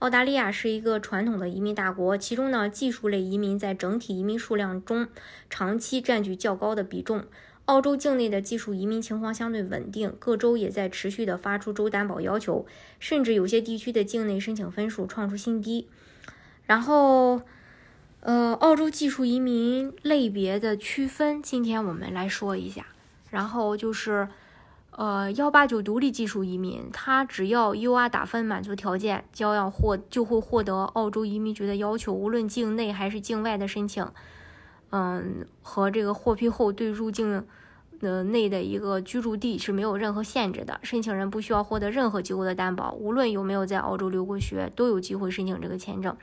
澳大利亚是一个传统的移民大国，其中呢，技术类移民在整体移民数量中长期占据较高的比重。澳洲境内的技术移民情况相对稳定，各州也在持续的发出州担保要求，甚至有些地区的境内申请分数创出新低。然后，呃，澳洲技术移民类别的区分，今天我们来说一下。然后就是。呃，幺八九独立技术移民，他只要 UR 打分满足条件，将要获就会获得澳洲移民局的要求，无论境内还是境外的申请，嗯，和这个获批后对入境呃内的一个居住地是没有任何限制的。申请人不需要获得任何机构的担保，无论有没有在澳洲留过学，都有机会申请这个签证。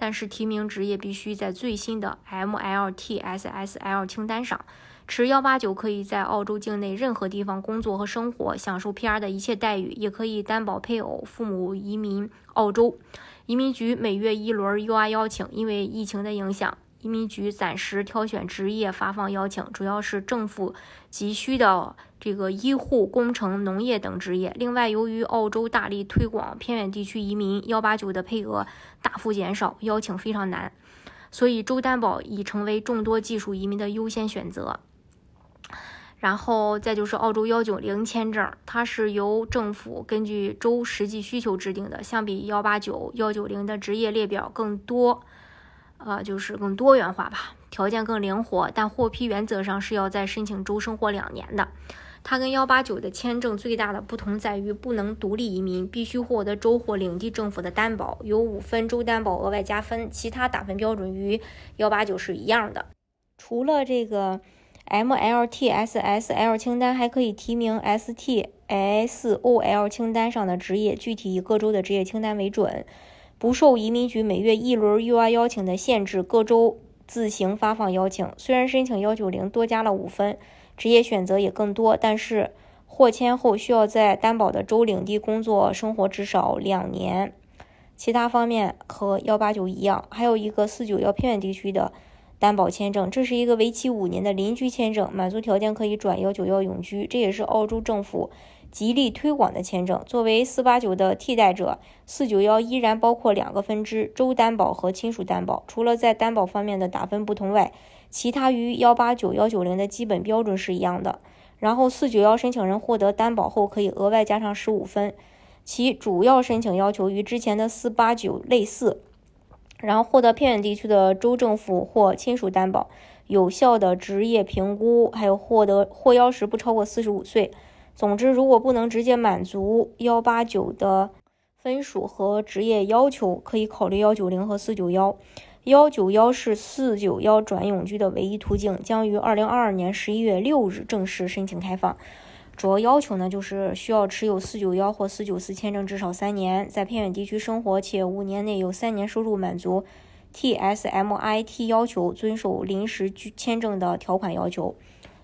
但是提名职业必须在最新的 MLTSSL 清单上。持幺八九可以在澳洲境内任何地方工作和生活，享受 PR 的一切待遇，也可以担保配偶、父母移民澳洲。移民局每月一轮 UR 邀请，因为疫情的影响，移民局暂时挑选职业发放邀请，主要是政府急需的这个医护、工程、农业等职业。另外，由于澳洲大力推广偏远地区移民，幺八九的配额大幅减少，邀请非常难，所以州担保已成为众多技术移民的优先选择。然后再就是澳洲幺九零签证，它是由政府根据州实际需求制定的，相比幺八九、幺九零的职业列表更多，呃，就是更多元化吧，条件更灵活，但获批原则上是要在申请州生活两年的。它跟幺八九的签证最大的不同在于不能独立移民，必须获得州或领地政府的担保，有五分州担保额外加分，其他打分标准与幺八九是一样的。除了这个。MLTSSL 清单还可以提名 STSOL 清单上的职业，具体以各州的职业清单为准，不受移民局每月一轮 UI 邀请的限制，各州自行发放邀请。虽然申请幺九零多加了五分，职业选择也更多，但是获签后需要在担保的州领地工作生活至少两年。其他方面和幺八九一样，还有一个四九幺偏远地区的。担保签证，这是一个为期五年的邻居签证，满足条件可以转幺九幺永居，这也是澳洲政府极力推广的签证。作为四八九的替代者，四九幺依然包括两个分支：州担保和亲属担保。除了在担保方面的打分不同外，其他与幺八九幺九零的基本标准是一样的。然后四九幺申请人获得担保后可以额外加上十五分，其主要申请要求与之前的四八九类似。然后获得偏远地区的州政府或亲属担保，有效的职业评估，还有获得获邀时不超过四十五岁。总之，如果不能直接满足幺八九的分数和职业要求，可以考虑幺九零和四九幺。幺九幺是四九幺转永居的唯一途径，将于二零二二年十一月六日正式申请开放。主要要求呢，就是需要持有四九幺或四九四签证至少三年，在偏远地区生活，且五年内有三年收入满足 TSMIT 要求，遵守临时居签证的条款要求。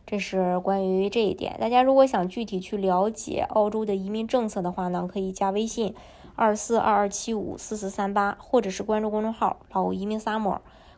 这是关于这一点。大家如果想具体去了解澳洲的移民政策的话呢，可以加微信二四二二七五四四三八，或者是关注公众号“老移民 summer”。